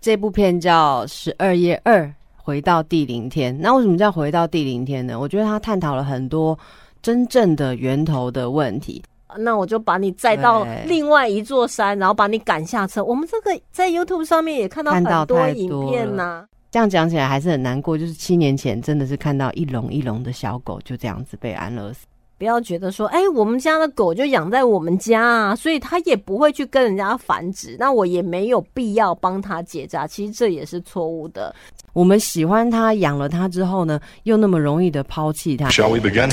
这部片叫《十二夜二回到第零天》。那为什么叫回到第零天呢？我觉得它探讨了很多真正的源头的问题。那我就把你载到另外一座山，然后把你赶下车。我们这个在 YouTube 上面也看到很多影片呐。这样讲起来还是很难过，就是七年前真的是看到一笼一笼的小狗就这样子被安乐死。不要觉得说，哎，我们家的狗就养在我们家啊，所以它也不会去跟人家繁殖，那我也没有必要帮它结扎。其实这也是错误的。我们喜欢它，养了它之后呢，又那么容易的抛弃它。Shall we begin？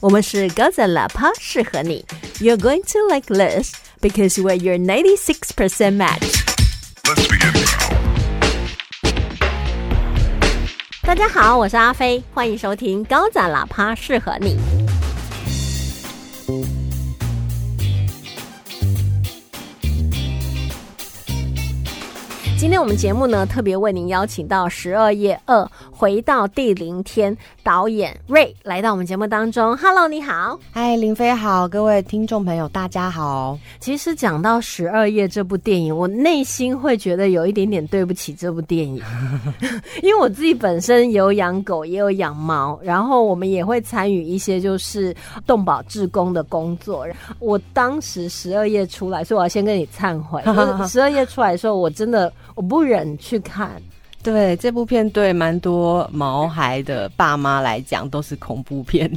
我们是高赞喇叭，适合你。You're going to like this because we're your ninety-six percent match. Let's begin. 大家好，我是阿飞，欢迎收听高赞喇叭，适合你。今天我们节目呢，特别为您邀请到《十二夜二回到第零天》导演瑞来到我们节目当中。Hello，你好，嗨，林飞好，各位听众朋友，大家好。其实讲到《十二夜》这部电影，我内心会觉得有一点点对不起这部电影，因为我自己本身有养狗，也有养猫，然后我们也会参与一些就是动保志工的工作。我当时《十二夜》出来，所以我要先跟你忏悔。《十二夜》出来的时候，我真的。我不忍去看，对这部片对蛮多毛孩的爸妈来讲都是恐怖片，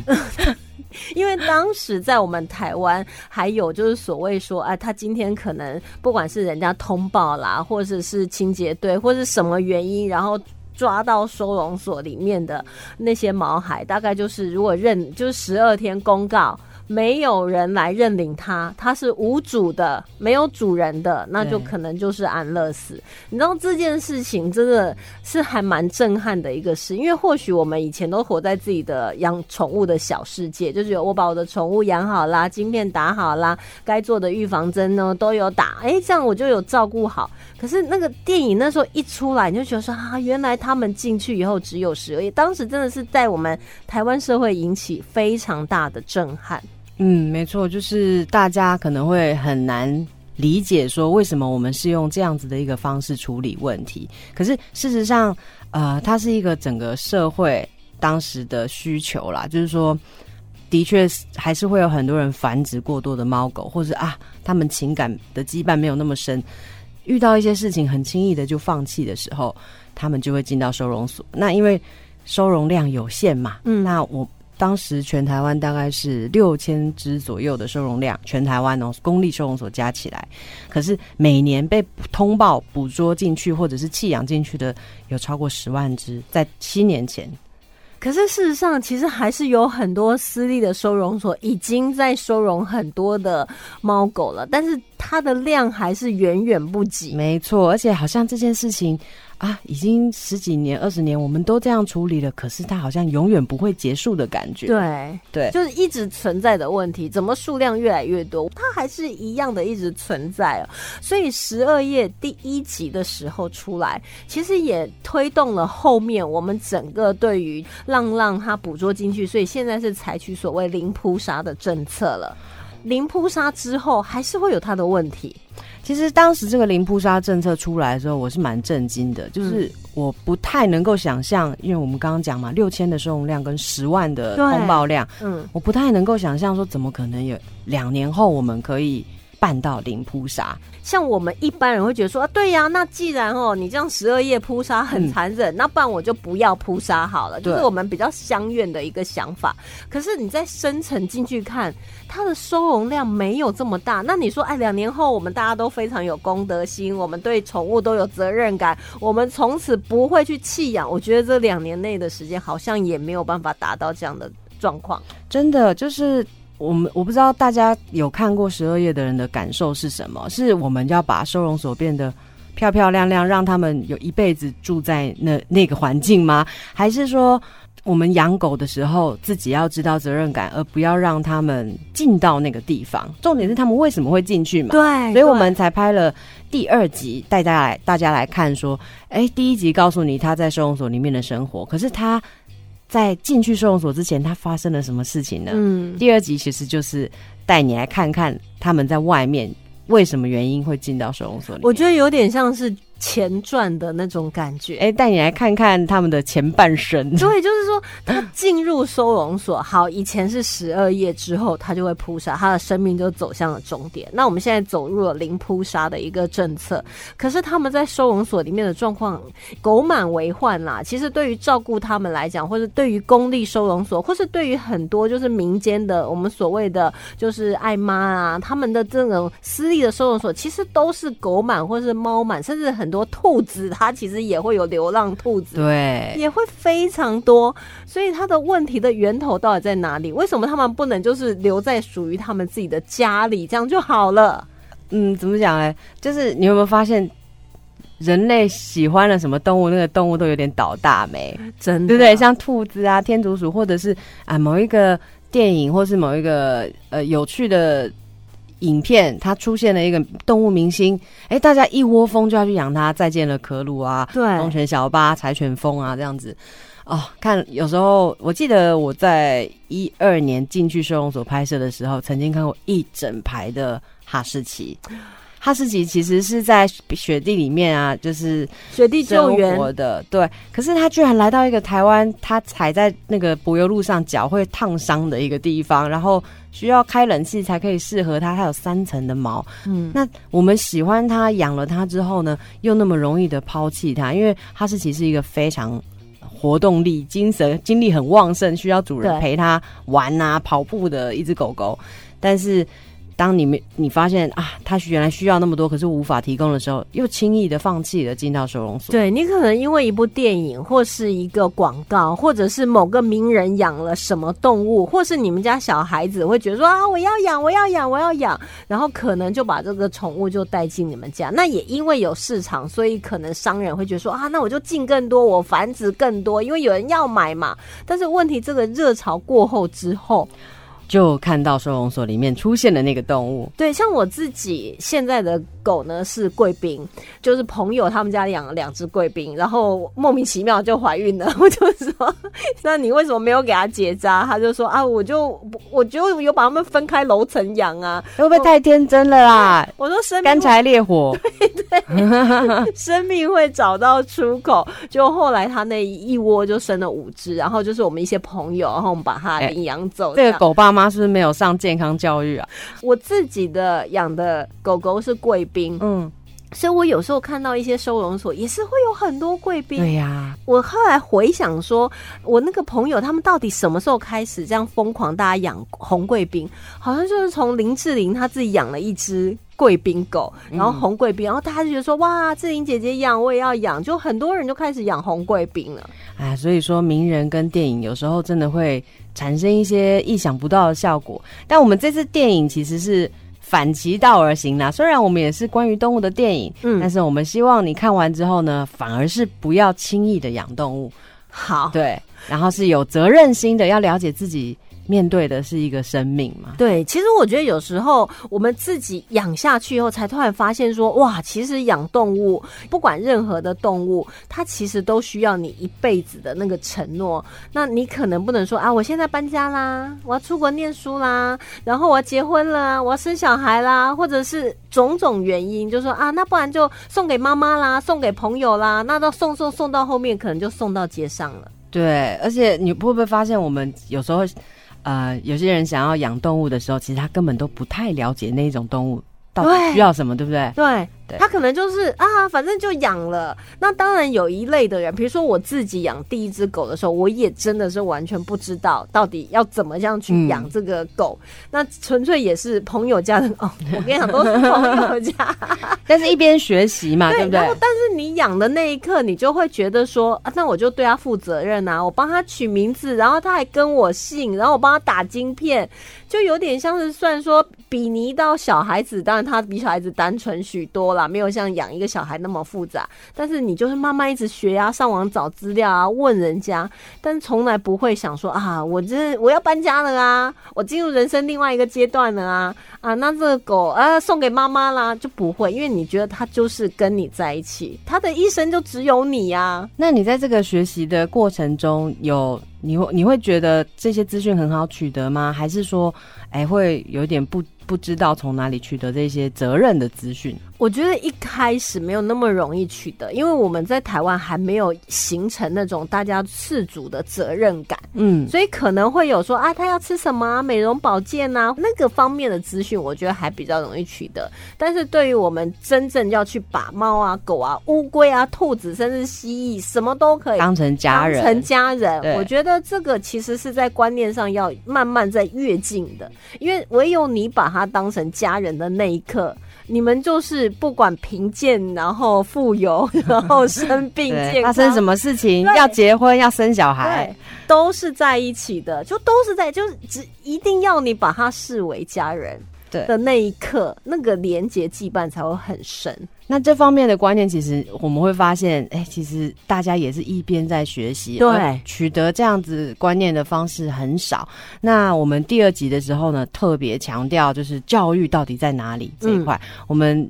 因为当时在我们台湾还有就是所谓说，啊，他今天可能不管是人家通报啦，或者是清洁队，或是什么原因，然后抓到收容所里面的那些毛孩，大概就是如果认就是十二天公告。没有人来认领它，它是无主的，没有主人的，那就可能就是安乐死。你知道这件事情真的是还蛮震撼的一个事，因为或许我们以前都活在自己的养宠物的小世界，就是我把我的宠物养好啦，晶片打好啦，该做的预防针呢都有打，哎，这样我就有照顾好。可是那个电影那时候一出来，你就觉得说啊，原来他们进去以后只有十二夜，当时真的是在我们台湾社会引起非常大的震撼。嗯，没错，就是大家可能会很难理解说为什么我们是用这样子的一个方式处理问题。可是事实上，呃，它是一个整个社会当时的需求啦，就是说，的确还是会有很多人繁殖过多的猫狗，或者啊，他们情感的羁绊没有那么深，遇到一些事情很轻易的就放弃的时候，他们就会进到收容所。那因为收容量有限嘛，嗯，那我。当时全台湾大概是六千只左右的收容量，全台湾哦，公立收容所加起来，可是每年被通报捕捉进去或者是弃养进去的有超过十万只，在七年前。可是事实上，其实还是有很多私立的收容所已经在收容很多的猫狗了，但是它的量还是远远不及。没错，而且好像这件事情。啊，已经十几年、二十年，我们都这样处理了，可是它好像永远不会结束的感觉。对对，就是一直存在的问题，怎么数量越来越多，它还是一样的一直存在哦。所以十二页第一集的时候出来，其实也推动了后面我们整个对于浪浪它捕捉进去，所以现在是采取所谓零扑杀的政策了。零扑杀之后，还是会有他的问题。其实当时这个零扑杀政策出来的时候，我是蛮震惊的，就是我不太能够想象，因为我们刚刚讲嘛，六千的收容量跟十万的通报量，嗯，我不太能够想象说，怎么可能有两年后我们可以。办到零扑杀，像我们一般人会觉得说啊，对呀，那既然哦你这样十二夜扑杀很残忍，那不然我就不要扑杀好了，就是我们比较相怨的一个想法。可是你在深层进去看，它的收容量没有这么大。那你说，哎，两年后我们大家都非常有公德心，我们对宠物都有责任感，我们从此不会去弃养。我觉得这两年内的时间好像也没有办法达到这样的状况。真的就是。我们我不知道大家有看过十二页的人的感受是什么？是我们要把收容所变得漂漂亮亮，让他们有一辈子住在那那个环境吗？还是说我们养狗的时候自己要知道责任感，而不要让他们进到那个地方？重点是他们为什么会进去嘛？对，所以我们才拍了第二集，带大家来大家来看说，哎，第一集告诉你他在收容所里面的生活，可是他。在进去收容所之前，他发生了什么事情呢？嗯，第二集其实就是带你来看看他们在外面为什么原因会进到收容所里。我觉得有点像是前传的那种感觉。哎，带你来看看他们的前半生。对，就是说他进入收容所，好，以前是十二夜之后，他就会扑杀，他的生命就走向了终点。那我们现在走入了零扑杀的一个政策，可是他们在收容所里面的状况狗满为患啦。其实对于照顾他们来讲，或者对于公立收容所，或是对于很多就是民间的我们所谓的就是爱妈啊，他们的这种私立的收容所，其实都是狗满或是猫满，甚至很多兔子，它其实也会有流浪兔子，对，也会非常多。所以它的问题的源头到底在哪里？为什么他们不能就是留在属于他们自己的家里，这样就好了？嗯，怎么讲呢？就是你有没有发现，人类喜欢了什么动物，那个动物都有点倒大霉，真的，对不对？像兔子啊、天竺鼠，或者是啊某一个电影，或是某一个呃有趣的影片，它出现了一个动物明星，哎，大家一窝蜂就要去养它。再见了，可鲁啊，对，忠犬小八、柴犬风啊，这样子。哦，看有时候我记得我在一二年进去收容所拍摄的时候，曾经看过一整排的哈士奇。哈士奇其实是在雪地里面啊，就是雪地救援的，对。可是他居然来到一个台湾，他踩在那个柏油路上，脚会烫伤的一个地方，然后需要开冷气才可以适合它。它有三层的毛，嗯。那我们喜欢它，养了它之后呢，又那么容易的抛弃它，因为哈士奇是一个非常活动力、精神、精力很旺盛，需要主人陪它玩啊、跑步的一只狗狗，但是。当你们你发现啊，他原来需要那么多，可是无法提供的时候，又轻易的放弃了进到收容所。对你可能因为一部电影，或是一个广告，或者是某个名人养了什么动物，或是你们家小孩子会觉得说啊，我要养，我要养，我要养，然后可能就把这个宠物就带进你们家。那也因为有市场，所以可能商人会觉得说啊，那我就进更多，我繁殖更多，因为有人要买嘛。但是问题，这个热潮过后之后。就看到收容所里面出现的那个动物，对，像我自己现在的狗呢是贵宾，就是朋友他们家养了两只贵宾，然后莫名其妙就怀孕了。我就说，那你为什么没有给它结扎？他就说啊，我就我就有把它们分开楼层养啊，会不会太天真了啦？我说生干柴烈火，对对，生命会找到出口。就后来他那一窝就生了五只，然后就是我们一些朋友，然后我们把它领养走。这个狗爸妈。他是不是没有上健康教育啊？我自己的养的狗狗是贵宾，嗯，所以我有时候看到一些收容所也是会有很多贵宾。对呀，我后来回想说，我那个朋友他们到底什么时候开始这样疯狂？大家养红贵宾，好像就是从林志玲她自己养了一只。贵宾狗，然后红贵宾，然后大家就觉得说哇，志玲姐姐养，我也要养，就很多人就开始养红贵宾了。哎，所以说名人跟电影有时候真的会产生一些意想不到的效果。但我们这次电影其实是反其道而行啦，虽然我们也是关于动物的电影，嗯，但是我们希望你看完之后呢，反而是不要轻易的养动物。好，对，然后是有责任心的，要了解自己。面对的是一个生命嘛？对，其实我觉得有时候我们自己养下去以后，才突然发现说，哇，其实养动物，不管任何的动物，它其实都需要你一辈子的那个承诺。那你可能不能说啊，我现在搬家啦，我要出国念书啦，然后我要结婚了，我要生小孩啦，或者是种种原因，就说啊，那不然就送给妈妈啦，送给朋友啦，那到送送送到后面，可能就送到街上了。对，而且你会不会发现，我们有时候。呃，有些人想要养动物的时候，其实他根本都不太了解那一种动物到底需要什么，对不对？对。他可能就是啊，反正就养了。那当然有一类的人，比如说我自己养第一只狗的时候，我也真的是完全不知道到底要怎么样去养这个狗。那纯粹也是朋友家的 哦，我跟你讲都是朋友家。但是一边学习嘛，对不对？然后，但是你养的那一刻，你就会觉得说，啊，那我就对它负责任啊，我帮他取名字，然后他还跟我姓，然后我帮他打晶片，就有点像是算说比拟到小孩子，当然他比小孩子单纯许多了。啊没有像养一个小孩那么复杂，但是你就是慢慢一直学啊，上网找资料啊，问人家，但从来不会想说啊，我这我要搬家了啊，我进入人生另外一个阶段了啊啊，那这个狗啊送给妈妈啦，就不会，因为你觉得它就是跟你在一起，它的一生就只有你呀。那你在这个学习的过程中，有你会你会觉得这些资讯很好取得吗？还是说，哎，会有点不？不知道从哪里取得这些责任的资讯，我觉得一开始没有那么容易取得，因为我们在台湾还没有形成那种大家自主的责任感，嗯，所以可能会有说啊，他要吃什么啊美容保健啊那个方面的资讯，我觉得还比较容易取得。但是对于我们真正要去把猫啊、狗啊、乌龟啊、兔子，甚至蜥蜴，什么都可以当成家人，当成家人，我觉得这个其实是在观念上要慢慢在跃进的，因为唯有你把它当成家人的那一刻。你们就是不管贫贱，然后富有，然后生病、健康，发生什么事情要结婚要生小孩，，都是在一起的，就都是在，就是只一定要你把他视为家人对。的那一刻，那个连结羁绊才会很深。那这方面的观念，其实我们会发现，哎、其实大家也是一边在学习，对取得这样子观念的方式很少。那我们第二集的时候呢，特别强调就是教育到底在哪里这一块，我们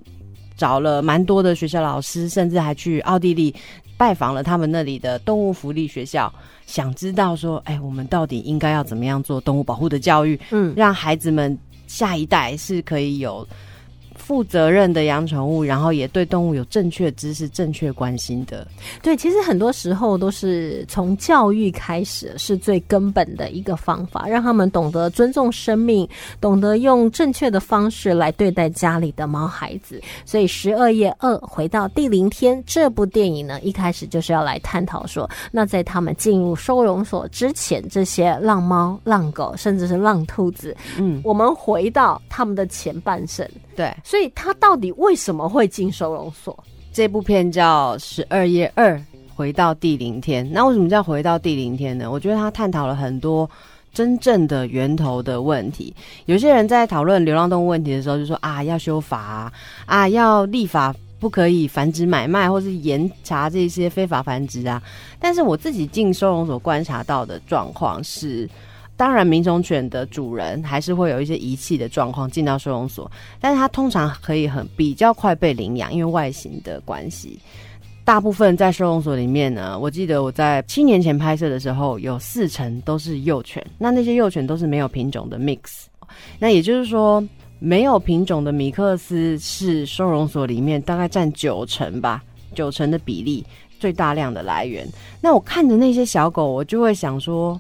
找了蛮多的学校老师，甚至还去奥地利拜访了他们那里的动物福利学校，想知道说，哎、我们到底应该要怎么样做动物保护的教育，嗯，让孩子们下一代是可以有负责任的养宠物，然后也对动物有正确知识、正确关心的。对，其实很多时候都是从教育开始，是最根本的一个方法，让他们懂得尊重生命，懂得用正确的方式来对待家里的猫孩子。所以《十二夜二回到第零天》这部电影呢，一开始就是要来探讨说，那在他们进入收容所之前，这些浪猫、浪狗，甚至是浪兔子，嗯，我们回到他们的前半生，对，所以他到底为什么会进收容所？这部片叫《十二夜二》，回到第零天。那为什么叫回到第零天呢？我觉得他探讨了很多。真正的源头的问题，有些人在讨论流浪动物问题的时候，就说啊，要修法啊，啊要立法不可以繁殖买卖，或是严查这些非法繁殖啊。但是我自己进收容所观察到的状况是，当然民种犬的主人还是会有一些遗弃的状况进到收容所，但是它通常可以很比较快被领养，因为外形的关系。大部分在收容所里面呢，我记得我在七年前拍摄的时候，有四成都是幼犬，那那些幼犬都是没有品种的 mix。那也就是说，没有品种的米克斯是收容所里面大概占九成吧，九成的比例最大量的来源。那我看着那些小狗，我就会想说，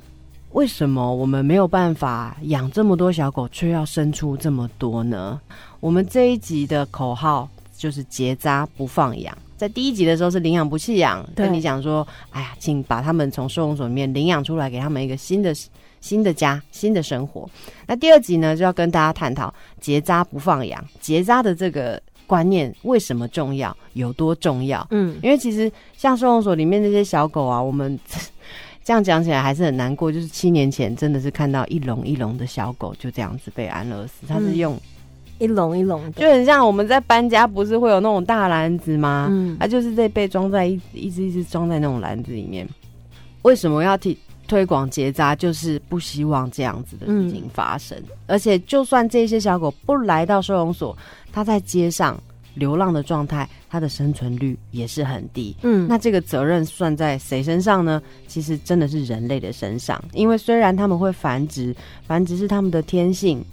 为什么我们没有办法养这么多小狗，却要生出这么多呢？我们这一集的口号就是结扎不放养。在第一集的时候是领养不弃养，跟你讲说，哎呀，请把他们从收容所里面领养出来，给他们一个新的新的家、新的生活。那第二集呢，就要跟大家探讨结扎不放养，结扎的这个观念为什么重要，有多重要？嗯，因为其实像收容所里面那些小狗啊，我们 这样讲起来还是很难过。就是七年前真的是看到一笼一笼的小狗就这样子被安乐死，它是嗯用、一笼一笼的，就很像我们在搬家，不是会有那种大篮子吗？嗯它就是在被装在一一只一只装在那种篮子里面。为什么要提推广结扎？就是不希望这样子的事情发生。而且，就算这些小狗不来到收容所，它在街上流浪的状态，它的生存率也是很低。嗯，那这个责任算在谁身上呢？其实真的是人类的身上，因为虽然他们会繁殖，繁殖是他们的天性，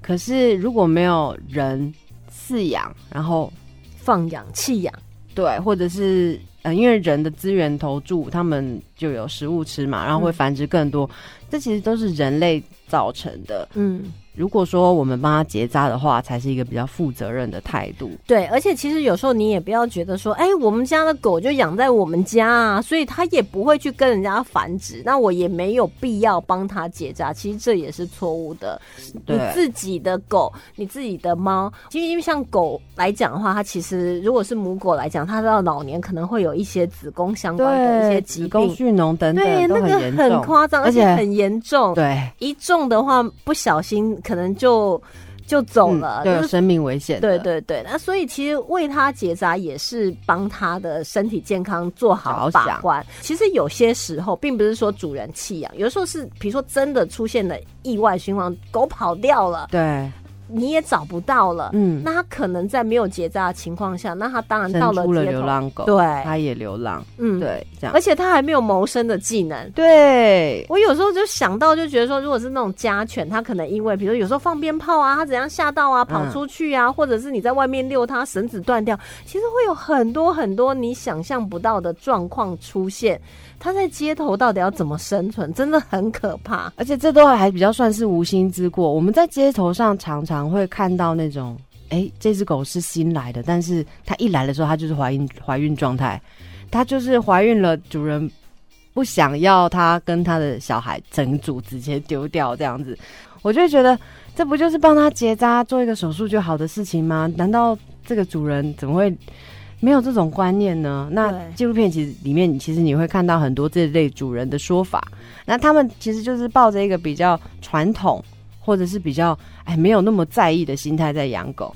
可是如果没有人饲养，然后放养弃养，对，或者是呃，因为人的资源投注，他们就有食物吃嘛，然后会嗯繁殖更多，这其实都是人类造成的。嗯。如果说我们帮他结扎的话，才是一个比较负责任的态度。对，而且其实有时候你也不要觉得说，哎，我们家的狗就养在我们家啊，所以它也不会去跟人家繁殖，那我也没有必要帮它结扎。其实这也是错误的。你自己的狗，你自己的猫，其实因为像狗来讲的话，它其实如果是母狗来讲，它到老年可能会有一些子宫相关的一些疾病。蓄脓等对，等都那个很夸张，而而且且很严重。对，一中的话，不小心可能就就走嗯了，有生命危险。对对对，那所以其实为他结扎也是帮他的身体健康做好把关。其实有些时候并不是说主人弃养，有时候是比如说真的出现了意外情况，狗跑掉了，对你也找不到了，嗯，那他可能在没有结扎的情况下，那他当然到了了街头，流浪狗，对，他也流浪，嗯，，对，这样。而，且他还没有谋生的技能。对，我有时候就想到，就觉得说，如果是那种家犬，它可能因为，比如有时候放鞭炮啊，它怎样吓到啊，跑嗯。出去啊，或者是你在外面遛它，绳子断掉，其实会有很多很多你想象不到的状况出现。他在街头到底要怎么生存，真的很可怕。而且这都还比较算是无心之过。我们在街头上常常会看到那种，哎，这只狗是新来的，但是它一来的时候，它就是怀孕怀孕状态，它就是怀孕了，主人不想要它跟它的小孩整组直接丢掉这样子，我就觉得这不就是帮他结扎做一个手术就好的事情吗？难道这个主人怎么会？没有这种观念呢？那纪录片其实里面，其实你会看到很多这类主人的说法，那他们其实就是抱着一个比较传统，或者是比较哎没有那么在意的心态在养狗，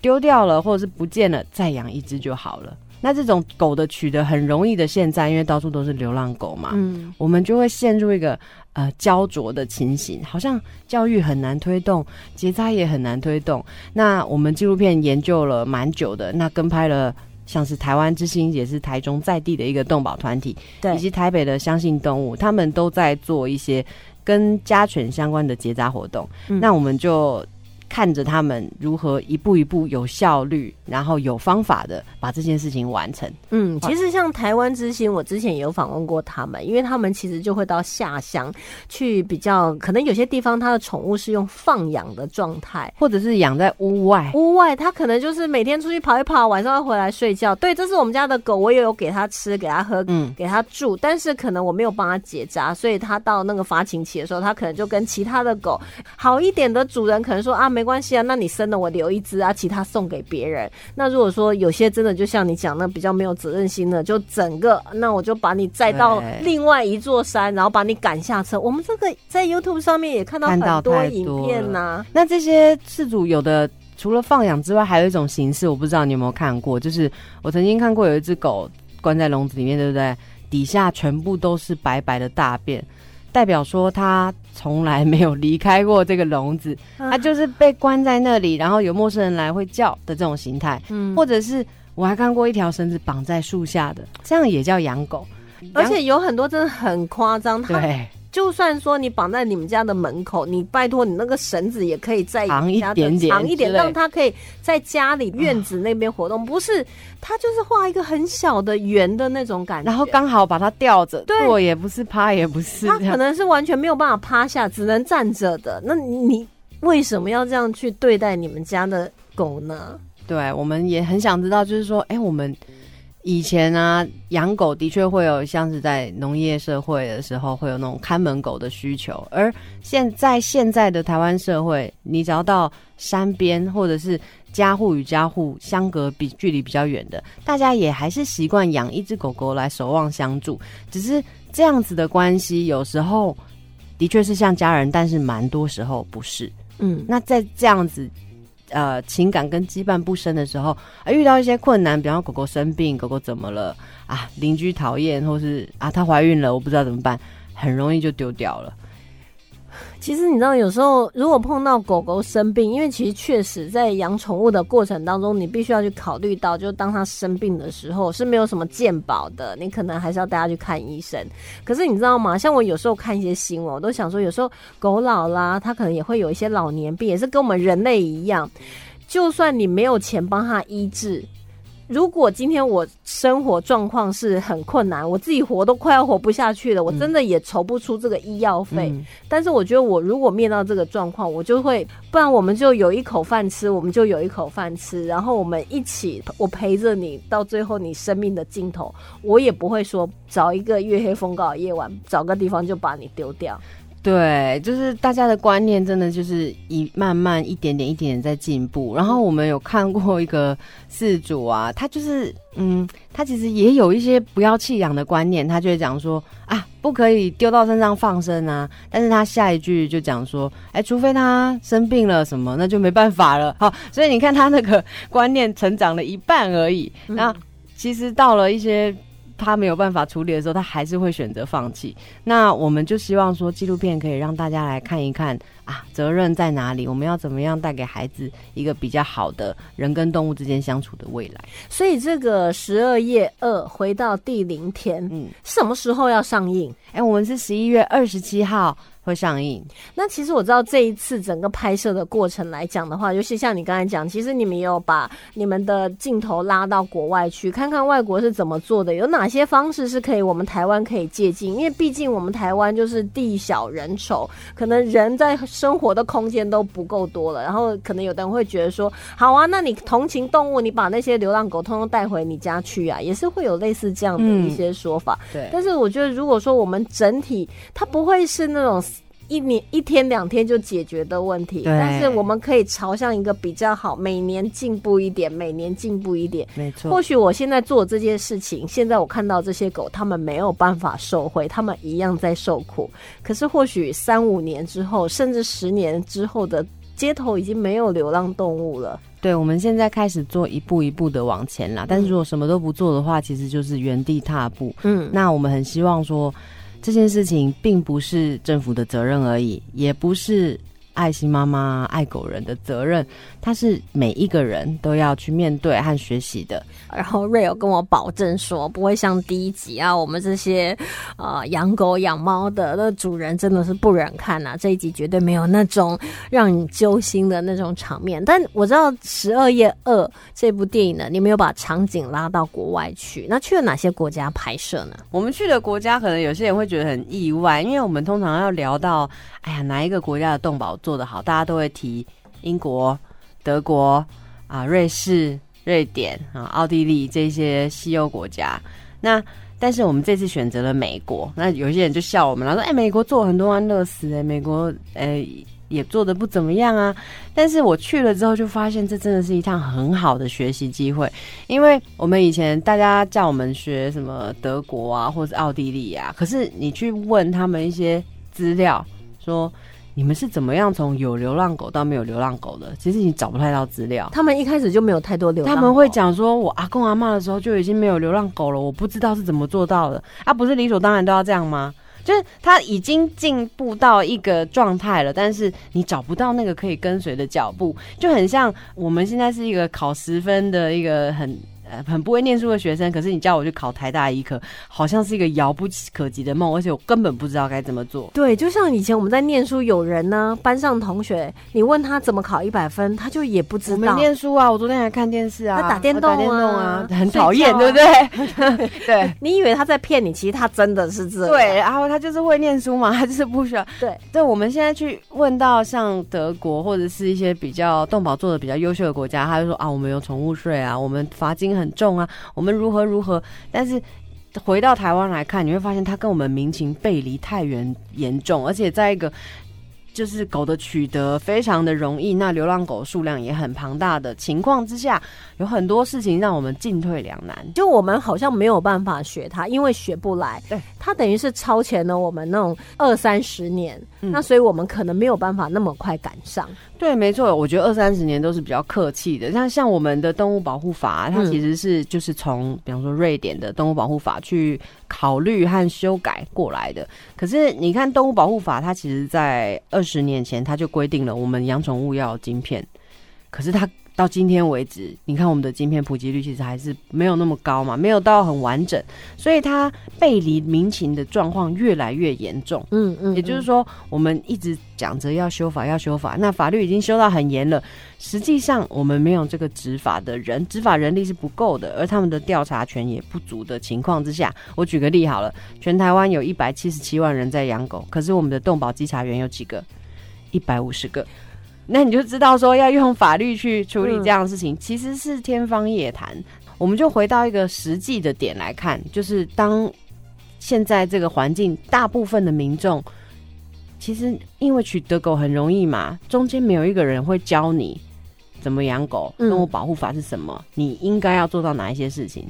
丢掉了或者是不见了，再养一只就好了。那这种狗的取得很容易的，现在因为到处都是流浪狗嘛，嗯，我们就会陷入一个呃焦灼的情形，好像教育很难推动，结扎也很难推动。那我们纪录片研究了蛮久的，那跟拍了。像是台湾之星，也是台中在地的一个动保团体，对以及台北的相信动物，他们都在做一些跟家犬相关的结扎活动。嗯那我们就看着他们如何一步一步有效率，然后有方法的把这件事情完成。嗯，其实像台湾之星，我之前也有访问过他们，因为他们其实就会到下乡去比较，可能有些地方它的宠物是用放养的状态。或者是养在屋外，屋外，它可能就是每天出去跑一跑，晚上要回来睡觉。对，这是我们家的狗，我也有给它吃，给它喝，嗯，给它住，但是可能我没有帮它结扎，所以它到那个发情期的时候，它可能就跟其他的狗好一点的主人可能说啊，没关系啊，那你生了我留一只啊，其他送给别人。那如果说有些真的就像你讲那比较没有责任心的，就整个那我就把你载到另外一座山，然后把你赶下车。我们这个在 YouTube 上面也看到很多影片呐、那这些饲主有的除了放养之外，还有一种形式，我不知道你有没有看过，就是我曾经看过有一只狗关在笼子里面，对不对？底下全部都是白白的大便，代表说他从来没有离开过这个笼子，啊它就是被关在那里，然后有陌生人来会叫的这种形态，嗯或者是我还看过一条绳子绑在树下的，这样也叫养狗，而且有很多真的很夸张，它对。就算说你绑在你们家的门口，你拜托你那个绳子也可以再长一点点长一点，让它可以在家里院子那边活动。不是，它就是画一个很小的圆的那种感觉，然后刚好把它吊着，对坐也不是，趴也不是，它可能是完全没有办法趴下，只能站着的。那你为什么要这样去对待你们家的狗呢？对，我们也很想知道，就是说，哎，我们以前啊，养狗的确会有像是在农业社会的时候，会有那种看门狗的需求，而现在现在的台湾社会，你只要到山边或者是家户与家户相隔比距离比较远的，大家也还是习惯养一只狗狗来守望相助，只是这样子的关系，有时候的确是像家人，但是蛮多时候不是。嗯，那在这样子呃情感跟羁绊不深的时候，啊遇到一些困难，比方狗狗生病，狗狗怎么了啊，邻居讨厌，或是啊它怀孕了，我不知道怎么办，很容易就丢掉了。其实你知道，有时候如果碰到狗狗生病，因为其实确实在养宠物的过程当中，你必须要去考虑到，就当它生病的时候是没有什么健保的，你可能还是要带它去看医生。可是你知道吗？像我有时候看一些新闻，我都想说，有时候狗老啦，它可能也会有一些老年病，也是跟我们人类一样，就算你没有钱帮它医治。如果今天我生活状况是很困难，我自己活都快要活不下去了，我真的也筹不出这个医药费。嗯但是我觉得，我如果面到这个状况，我就会，不然我们就有一口饭吃，我们就有一口饭吃，然后我们一起，我陪着你到最后你生命的尽头，我也不会说找一个月黑风高的夜晚，找个地方就把你丢掉。对，就是大家的观念真的就是一慢慢一点点一点点在进步。然后我们有看过一个事主啊，他就是嗯，他其实也有一些不要弃养的观念，他就会讲说啊，不可以丢到身上放生啊。但是他下一句就讲说，哎，除非他生病了什么，那就没办法了。好，所以你看他那个观念成长了一半而已。那、其实到了一些他没有办法处理的时候，他还是会选择放弃。那我们就希望说，纪录片可以让大家来看一看啊，责任在哪里？我们要怎么样带给孩子一个比较好的人跟动物之间相处的未来？所以这个十二夜二回到第零天，嗯，什么时候要上映？哎，我们是十一月二十七号。会上映。那其实我知道这一次整个拍摄的过程来讲的话，尤其像你刚才讲，其实你们也有把你们的镜头拉到国外去，看看外国是怎么做的，有哪些方式是可以我们台湾可以借鉴。因为毕竟我们台湾就是地小人稠，可能人在生活的空间都不够多了。然后可能有的人会觉得说，好啊，那你同情动物，你把那些流浪狗通通带回你家去啊，也是会有类似这样的一些说法。对。但是我觉得，如果说我们整体，它不会是那种。一年一天两天就解决的问题，但是我们可以朝向一个比较好，每年进步一点，每年进步一点。没错。或许我现在做这件事情，现在我看到这些狗，他们没有办法受惠，他们一样在受苦。可是或许三五年之后，甚至十年之后的街头已经没有流浪动物了。对，我们现在开始做一步一步的往前啦。但是如果什么都不做的话，其实就是原地踏步。嗯，那我们很希望说。这件事情并不是政府的责任而已，也不是。爱心妈妈、爱狗人的责任，它是每一个人都要去面对和学习的。然后瑞友跟我保证说，不会像第一集啊，我们这些呃养狗养猫的那主人真的是不忍看呐。这一集绝对没有那种让你揪心的那种场面。但我知道《十二夜二》这部电影呢，你没有把场景拉到国外去，那去了哪些国家拍摄呢？我们去的国家，可能有些人会觉得很意外，因为我们通常要聊到，哎呀，哪一个国家的动保。做得好，大家都会提英国、德国啊、瑞士、瑞典啊、奥地利这些西欧国家。那但是我们这次选择了美国，那有些人就笑我们了，说：“哎，美国做很多安乐死，哎，美国哎也做的不怎么样啊。”但是我去了之后，就发现这真的是一趟很好的学习机会，因为我们以前大家叫我们学什么德国啊，或者奥地利啊，可是你去问他们一些资料，说。你们是怎么样从有流浪狗到没有流浪狗的？其实你找不太到资料。他们一开始就没有太多流浪。他们会讲说，我阿公阿妈的时候就已经没有流浪狗了，我不知道是怎么做到的。啊，不是理所当然都要这样吗？就是他已经进步到一个状态了，但是你找不到那个可以跟随的脚步，就很像我们现在是一个考十分的一个很。呃，很不会念书的学生，可是你叫我去考台大医科，好像是一个遥不可及的梦，而且我根本不知道该怎么做。对，就像以前我们在念书，有人呢，班上同学，你问他怎么考一百分，他就也不知道。没念书啊，我昨天还看电视啊，他打电动啊，很讨厌，对不对？对，你以为他在骗你，其实他真的是这样。对，然后他就是会念书嘛，他就是不需要。对，对，我们现在去问到像德国或者是一些比较动保做的比较优秀的国家，他就说啊，我们有宠物税啊，我们罚金。很重啊，我们如何如何？但是回到台湾来看，你会发现它跟我们民情背离太远严重，而且在一个。就是狗的取得非常的容易，那流浪狗数量也很庞大的情况之下，有很多事情让我们进退两难。就我们好像没有办法学它，因为学不来。对，它等于是超前了我们那种二三十年，那所以我们可能没有办法那么快赶上。对，没错，我觉得二三十年都是比较客气的。像像我们的动物保护法，它其实是就是从比方说瑞典的动物保护法去考虑和修改过来的。可是你看动物保护法，它其实在二。十年前它就规定了，我们养宠物要有晶片，可是它到今天为止，你看我们的晶片普及率其实还是没有那么高嘛，没有到很完整，所以它背离民情的状况越来越严重。嗯嗯，也就是说，我们一直讲着要修法，要修法，那法律已经修到很严了，实际上我们没有这个执法的人，执法人力是不够的，而他们的调查权也不足的情况之下，我举个例好了，全台湾有一百七十七万人在养狗，可是我们的动保稽查员有几个？一百五十个，那你就知道说要用法律去处理这样的事情，其实是天方夜谭。我们就回到一个实际的点来看，就是当现在这个环境，大部分的民众其实因为取得狗很容易嘛，中间没有一个人会教你怎么养狗，动物保护法是什么，你应该要做到哪一些事情。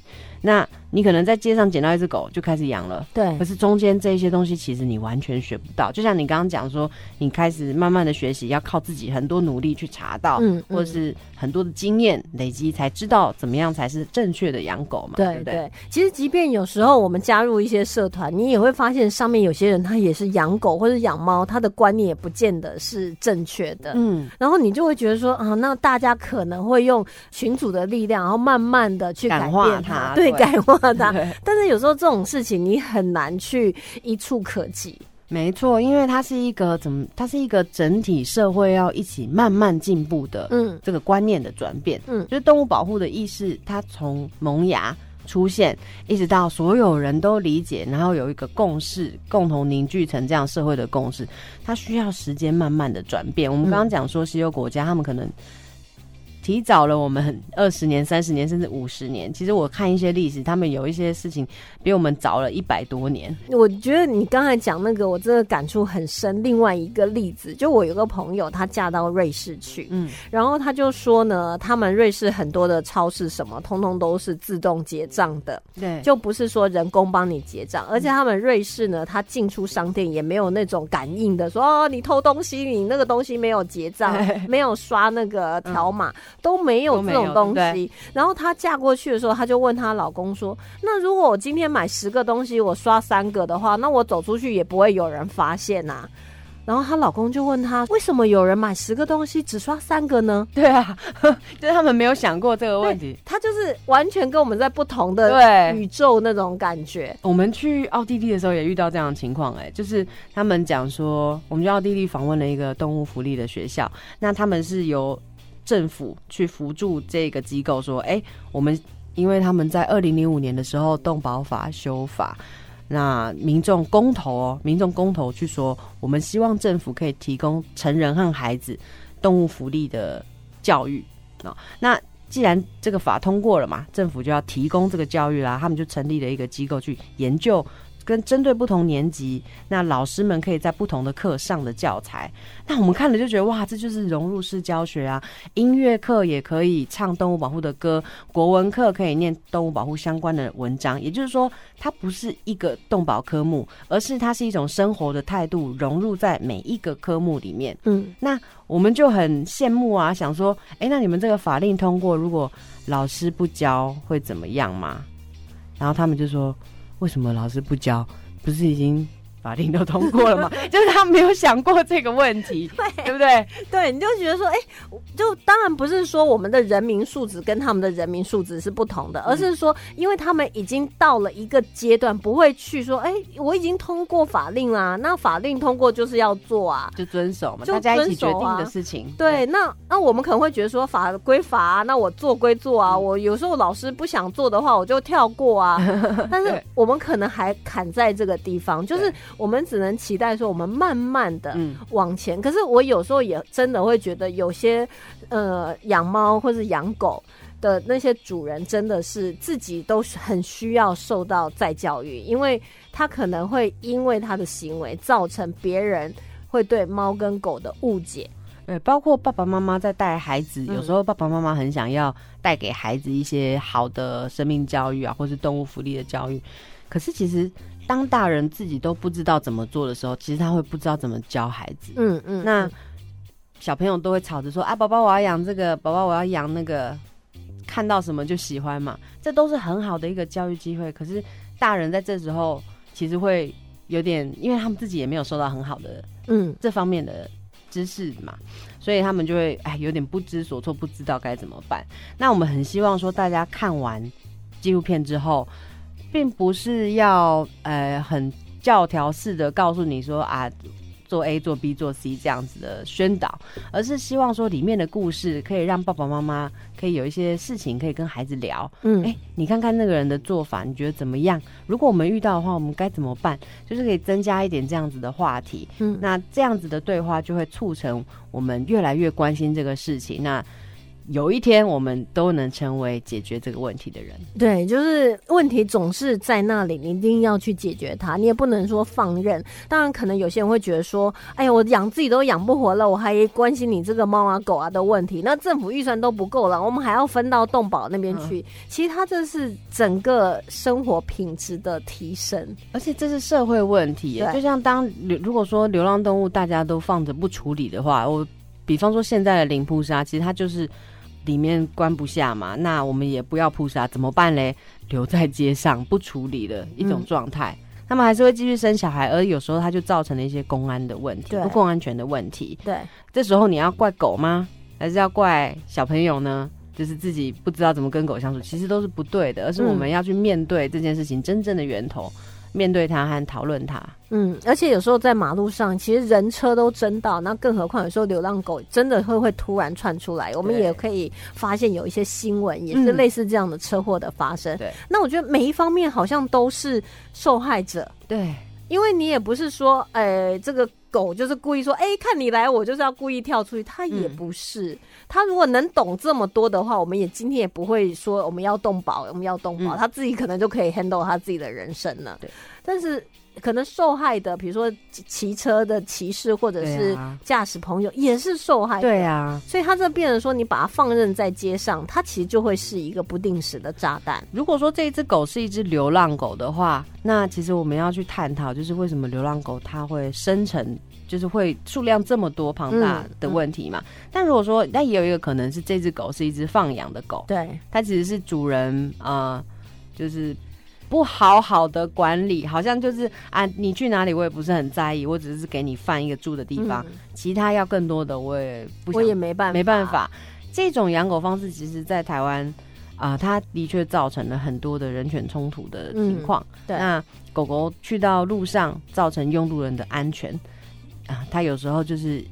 那你可能在街上捡到一只狗就开始养了，对可，是中间这一些东西其实你完全学不到。就像你刚刚讲说，你开始慢慢的学习，要靠自己很多努力去查到，嗯或者是很多的经验累积，才知道怎么样才是正确的养狗嘛，对不对？其实即便有时候我们加入一些社团，你也会发现上面有些人他也是养狗或者养猫，他的观念也不见得是正确的。嗯，然后你就会觉得说啊，那大家可能会用群主的力量，然后慢慢的去改感化变它对，对感化它。但是有时候这种事情你很难去一触可及。没错，因为它是一个怎么，它是一个整体社会要一起慢慢进步的嗯这个观念的转变。嗯就是动物保护的意识，它从萌芽出现，一直到所有人都理解，然后有一个共识，共同凝聚成这样社会的共识，它需要时间慢慢的转变。我们刚刚讲说，西欧国家他们可能。提早了我们二十年、三十年，甚至五十年。其实我看一些历史，他们有一些事情比我们早了一百多年。我觉得你刚才讲那个，我真的感触很深。另外一个例子，就我有个朋友，她嫁到瑞士去，嗯，然后她就说呢，他们瑞士很多的超市什么，通通都是自动结账的，对，就不是说人工帮你结账，而且他们瑞士呢，他进出商店也没有那种感应的，说哦你偷东西，你那个东西没有结账，没有刷那个条码，都没有这种东西。然后她嫁过去的时候，她就问她老公说：“那如果我今天买十个东西，我刷三个的话，那我走出去也不会有人发现呐、然后她老公就问她：“为什么有人买十个东西只刷三个呢对啊，就是他们没有想过这个问题。？”她就是完全跟我们在不同的对，宇宙那种感觉。我们去奥地利的时候也遇到这样的情况，哎，就是他们讲说，我们去奥地利访问了一个动物福利的学校，那他们是由政府去辅助这个机构，说，哎、我们因为他们在二零零五年的时候动保法修法，那民众公投哦，民众公投去说，我们希望政府可以提供成人和孩子动物福利的教育哦，那。既然这个法通过了嘛，政府就要提供这个教育啦，他们就成立了一个机构去研究，跟针对不同年级，那老师们可以在不同的课上的教材。那我们看了就觉得哇，这就是融入式教学啊！音乐课也可以唱动物保护的歌，国文课可以念动物保护相关的文章。也就是说，它不是一个动保科目，而是它是一种生活的态度，融入在每一个科目里面。嗯，那我们就很羡慕啊，想说，哎、那你们这个法令通过，如果老师不教会怎么样吗？然后他们就说，为什么老师不教？不是已经法令都通过了嘛？就是他没有想过这个问题，对不对？对，你就觉得说，哎、就当然不是说我们的人民素质跟他们的人民素质是不同的，而是说，因为他们已经到了一个阶段，不会去说，哎、我已经通过法令啦，那法令通过就是要做啊。就遵守嘛，就大家一起决定的事情。对，那那我们可能会觉得说法归法啊，那我做归做啊，我有时候老师不想做的话，我就跳过啊。但是我们可能还砍在这个地方，就是对我们只能期待说，我们慢慢的嗯，往前。可是我有时候也真的会觉得，有些呃养猫或是养狗的那些主人，真的是自己都是很需要受到再教育，因为他可能会因为他的行为造成别人会对猫跟狗的误解。对，包括爸爸妈妈在带孩子，嗯有时候爸爸妈妈很想要带给孩子一些好的生命教育啊，或是动物福利的教育，可是其实当大人自己都不知道怎么做的时候，其实他会不知道怎么教孩子。嗯嗯，那嗯小朋友都会吵着说啊，宝宝我要养这个，宝宝我要养那个，看到什么就喜欢嘛，这都是很好的一个教育机会。可是大人在这时候其实会有点，因为他们自己也没有受到很好的嗯这方面的知识嘛，所以他们就会哎有点不知所措，不知道该怎么办。那我们很希望说，大家看完纪录片之后，并不是要呃很教条式的告诉你说啊。做 A 做 B 做 C 这样子的宣导，而是希望说里面的故事可以让爸爸妈妈可以有一些事情可以跟孩子聊。嗯哎、你看看那个人的做法，你觉得怎么样？如果我们遇到的话，我们该怎么办？就是可以增加一点这样子的话题。嗯那这样子的对话就会促成我们越来越关心这个事情。那有一天我们都能成为解决这个问题的人。对，就是问题总是在那里，你一定要去解决它，你也不能说放任。当然，可能有些人会觉得说，哎呀，我养自己都养不活了，我还关心你这个猫啊狗啊的问题，那政府预算都不够了，我们还要分到动保那边去。其实它这是整个生活品质的提升，而且这是社会问题。就像当流如果说流浪动物大家都放着不处理的话，我比方说现在的零扑杀，其实它就是。里面关不下嘛，那我们也不要扑杀，怎么办嘞？留在街上不处理的一种状态，他们还是会继续生小孩，而有时候它就造成了一些公安的问题，不公安全的问题。对，这时候你要怪狗吗？还是要怪小朋友呢？就是自己不知道怎么跟狗相处，其实都是不对的，而是我们要去面对这件事情真正的源头。面对它和讨论它，嗯，而且有时候在马路上，其实人车都争到，那更何况有时候流浪狗真的会会突然窜出来，我们也可以发现有一些新闻也是类似这样的车祸的发生。对，那我觉得每一方面好像都是受害者。对，因为你也不是说，哎，这个狗就是故意说，哎，看你来，我就是要故意跳出去，他也不是。他如果能懂这么多的话，我们也今天也不会说我们要动保，我们要动保，他自己可能就可以 handle 他自己的人生了。对，但是可能受害的，比如说骑车的骑士或者是驾驶朋友，也是受害。对啊，所以他这变成说，你把它放任在街上，它其实就会是一个不定时的炸弹。如果说这一只狗是一只流浪狗的话，那其实我们要去探讨，就是为什么流浪狗它会生成。就是会数量这么多庞大的问题嘛？但如果说，那也有一个可能是这只狗是一只放养的狗，对，它其实是主人啊，就是不好好的管理，好像就是啊，你去哪里我也不是很在意，我只是给你放一个住的地方，其他要更多的我也不，我也没办法，没办法。这种养狗方式，其实在台湾啊，它的确造成了很多的人权冲突的情况。对，那狗狗去到路上，造成拥路人的安全。啊，他有时候就是。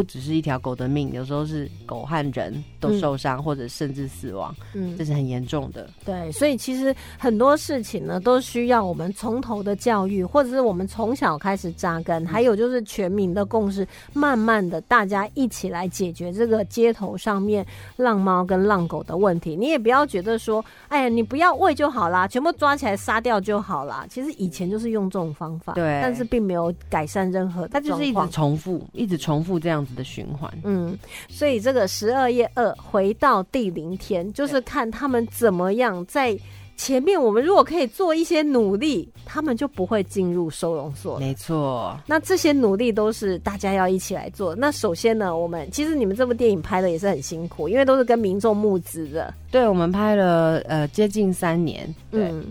不只是一条狗的命，有时候是狗和人都受伤，或者甚至死亡，嗯，这是很严重的。对，所以其实很多事情呢，都需要我们从头的教育，或者是我们从小开始扎根，还有就是全民的共识，慢慢的大家一起来解决这个街头上面浪猫跟浪狗的问题。你也不要觉得说，哎呀，你不要喂就好啦，全部抓起来杀掉就好啦。其实以前就是用这种方法，对，但是并没有改善任何，它就是一直重复，一直重复这样。的循环，嗯，所以这个十二夜二回到第零天，就是看他们怎么样在前面。我们如果可以做一些努力，他们就不会进入收容所。没错，那这些努力都是大家要一起来做。那首先呢，我们其实你们这部电影拍的也是很辛苦，因为都是跟民众募资的。对，我们拍了呃接近三年，嗯，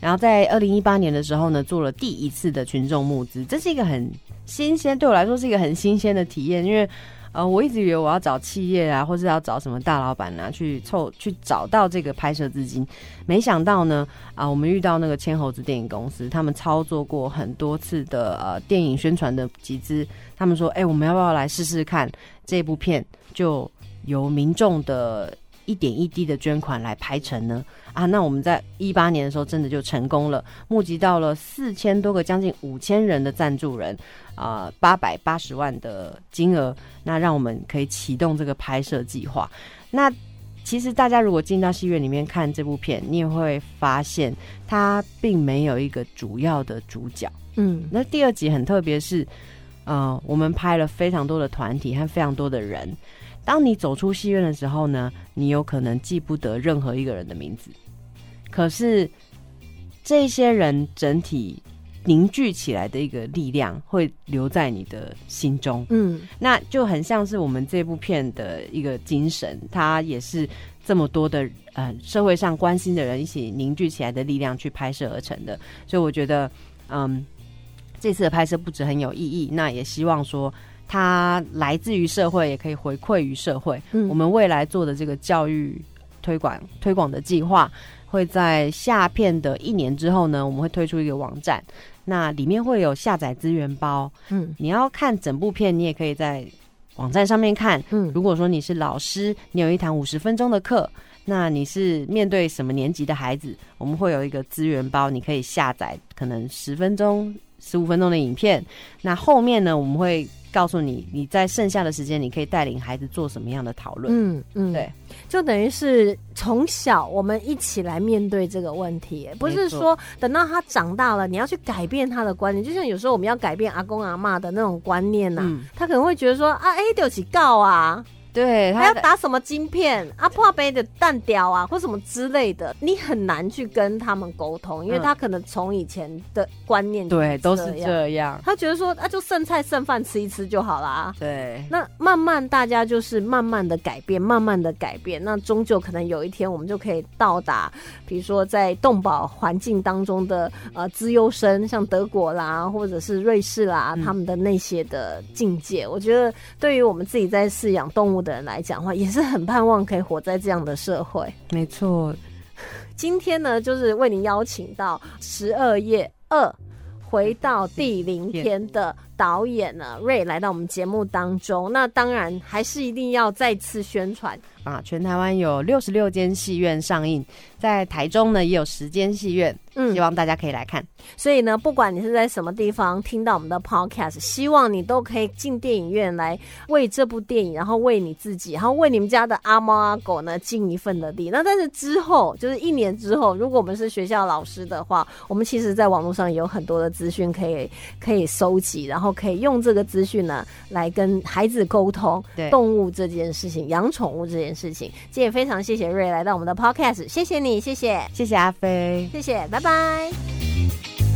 然后在二零一八年的时候呢，做了第一次的群众募资，这是一个很。新鲜对我来说是一个很新鲜的体验，因为呃，我一直以为我要找企业啊，或是要找什么大老板啊，去凑去找到这个拍摄资金，没想到呢，啊，我们遇到那个千猴子电影公司，他们操作过很多次的呃电影宣传的集资，他们说，哎，我们要不要来试试看这部片，就由民众的。一点一滴的捐款来拍成呢啊，那我们在一八年的时候真的就成功了，募集到了四千多个，将近五千人的赞助人啊，八百八十万的金额，那让我们可以启动这个拍摄计划。那其实大家如果进到戏院里面看这部片，你也会发现它并没有一个主要的主角。嗯，那第二集很特别，是呃，我们拍了非常多的团体和非常多的人。当你走出戏院的时候呢，你有可能记不得任何一个人的名字，可是这些人整体凝聚起来的一个力量会留在你的心中。嗯，那就很像是我们这部片的一个精神，它也是这么多的呃社会上关心的人一起凝聚起来的力量去拍摄而成的。所以我觉得，嗯，这次的拍摄不止很有意义，那也希望说。它来自于社会，也可以回馈于社会。嗯我们未来做的这个教育推广推广的计划，会在下片的一年之后呢，我们会推出一个网站，那里面会有下载资源包。嗯，你要看整部片，你也可以在网站上面看。嗯，如果说你是老师，你有一堂五十分钟的课，那你是面对什么年级的孩子，我们会有一个资源包，你可以下载可能十分钟、十五分钟的影片。那后面呢，我们会告诉你，你在剩下的时间，你可以带领孩子做什么样的讨论。嗯嗯，对，就等于是从小我们一起来面对这个问题，不是说等到他长大了，你要去改变他的观念。就像有时候我们要改变阿公阿妈的那种观念呐、嗯他可能会觉得说啊，哎，丢起告啊，对，还要打什么晶片？啊，破杯的蛋雕啊，或什么之类的，你很难去跟他们沟通，因为嗯。他可能从以前的观念对都是这样，这样。他觉得说啊，就剩菜剩饭吃一吃就好啦。对，那慢慢大家就是慢慢的改变，慢慢的改变，那终究可能有一天我们就可以到达，比如说在动保环境当中的呃资优生，像德国啦，或者是瑞士啦，嗯。他们的那些的境界，我觉得对于我们自己在饲养动物的人来讲话，也是很盼望可以活在这样的社会。没错，今天呢，就是为您邀请到十二夜二。回到第零天的导演呢，瑞来到我们节目当中。那当然还是一定要再次宣传，啊，全台湾有六十六间戏院上映，在台中呢也有十间戏院，嗯希望大家可以来看。所以呢，不管你是在什么地方听到我们的 podcast，希望你都可以进电影院来为这部电影，然后为你自己，然后为你们家的阿猫阿狗呢尽一份的力。那但是之后，就是一年之后，如果我们是学校老师的话，我们其实在网络上有很多的资讯可以可以收集，然后可以用这个资讯呢来跟孩子沟通对动物这件事情、养宠物这件事情。今天也非常谢谢瑞来到我们的 podcast，谢谢你，谢谢，谢谢阿飞。谢谢，拜拜。